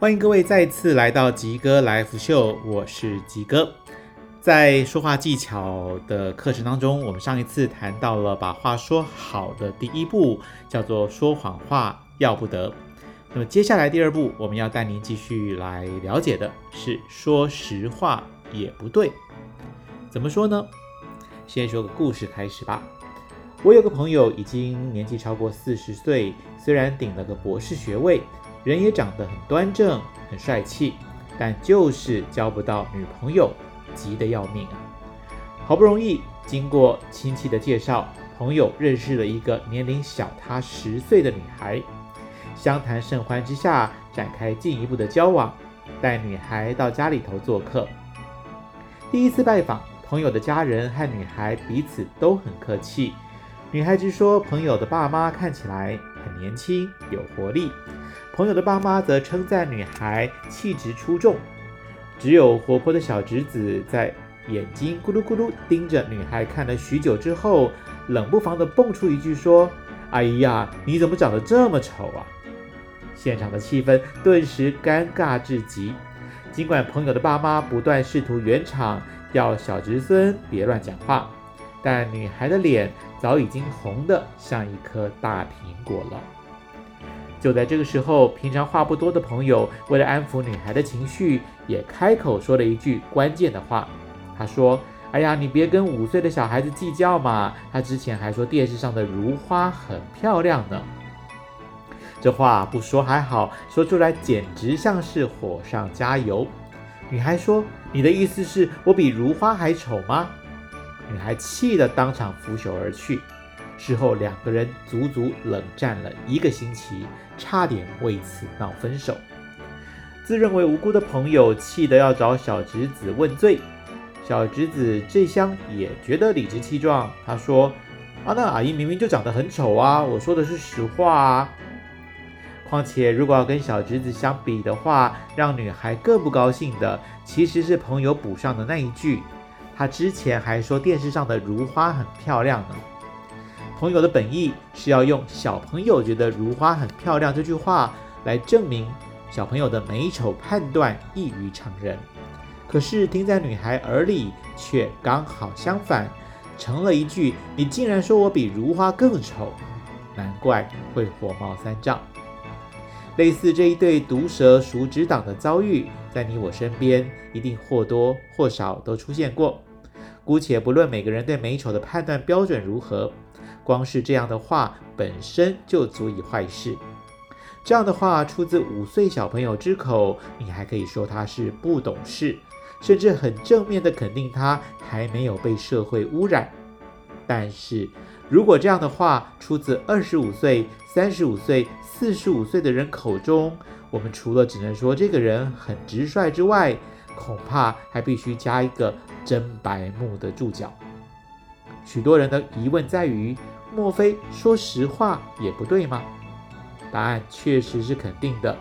欢迎各位再次来到吉哥来福秀，我是吉哥。在说话技巧的课程当中，我们上一次谈到了把话说好的第一步，叫做说谎话要不得。那么接下来第二步，我们要带您继续来了解的是说实话也不对。怎么说呢？先说个故事开始吧。我有个朋友已经年纪超过四十岁，虽然顶了个博士学位。人也长得很端正、很帅气，但就是交不到女朋友，急得要命啊！好不容易经过亲戚的介绍，朋友认识了一个年龄小他十岁的女孩，相谈甚欢之下，展开进一步的交往，带女孩到家里头做客。第一次拜访，朋友的家人和女孩彼此都很客气。女孩子说，朋友的爸妈看起来很年轻，有活力。朋友的爸妈则称赞女孩气质出众，只有活泼的小侄子在眼睛咕噜咕噜盯着女孩看了许久之后，冷不防地蹦出一句说：“哎呀，你怎么长得这么丑啊？”现场的气氛顿时尴尬至极。尽管朋友的爸妈不断试图圆场，要小侄孙别乱讲话，但女孩的脸早已经红得像一颗大苹果了。就在这个时候，平常话不多的朋友为了安抚女孩的情绪，也开口说了一句关键的话。他说：“哎呀，你别跟五岁的小孩子计较嘛。他之前还说电视上的如花很漂亮呢。”这话不说还好，说出来简直像是火上加油。女孩说：“你的意思是我比如花还丑吗？”女孩气得当场拂袖而去。事后，两个人足足冷战了一个星期，差点为此闹分手。自认为无辜的朋友气得要找小侄子问罪。小侄子这厢也觉得理直气壮，他说：“啊，那阿姨明明就长得很丑啊，我说的是实话啊。况且，如果要跟小侄子相比的话，让女孩更不高兴的，其实是朋友补上的那一句：他之前还说电视上的如花很漂亮呢。”朋友的本意是要用“小朋友觉得如花很漂亮”这句话来证明小朋友的美丑判断异于常人，可是听在女孩耳里却刚好相反，成了一句“你竟然说我比如花更丑”，难怪会火冒三丈。类似这一对毒蛇鼠指党的遭遇，在你我身边一定或多或少都出现过。姑且不论每个人对美丑的判断标准如何。光是这样的话本身就足以坏事。这样的话出自五岁小朋友之口，你还可以说他是不懂事，甚至很正面的肯定他还没有被社会污染。但是如果这样的话出自二十五岁、三十五岁、四十五岁的人口中，我们除了只能说这个人很直率之外，恐怕还必须加一个真白目的注脚。许多人的疑问在于。莫非说实话也不对吗？答案确实是肯定的。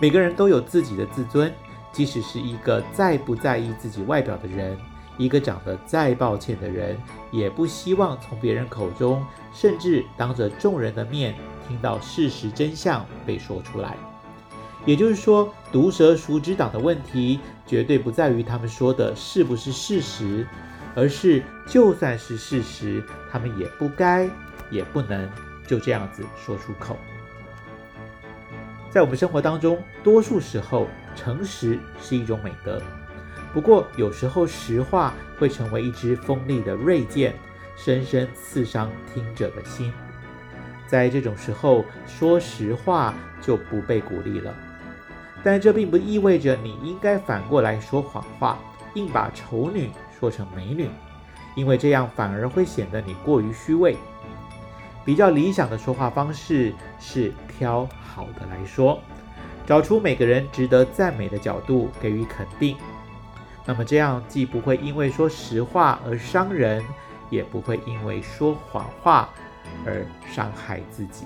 每个人都有自己的自尊，即使是一个再不在意自己外表的人，一个长得再抱歉的人，也不希望从别人口中，甚至当着众人的面听到事实真相被说出来。也就是说，毒蛇鼠指党的问题，绝对不在于他们说的是不是事实。而是，就算是事实，他们也不该，也不能就这样子说出口。在我们生活当中，多数时候，诚实是一种美德。不过，有时候实话会成为一支锋利的锐剑，深深刺伤听者的心。在这种时候，说实话就不被鼓励了。但这并不意味着你应该反过来说谎话，硬把丑女。说成美女，因为这样反而会显得你过于虚伪。比较理想的说话方式是挑好的来说，找出每个人值得赞美的角度给予肯定。那么这样既不会因为说实话而伤人，也不会因为说谎话而伤害自己。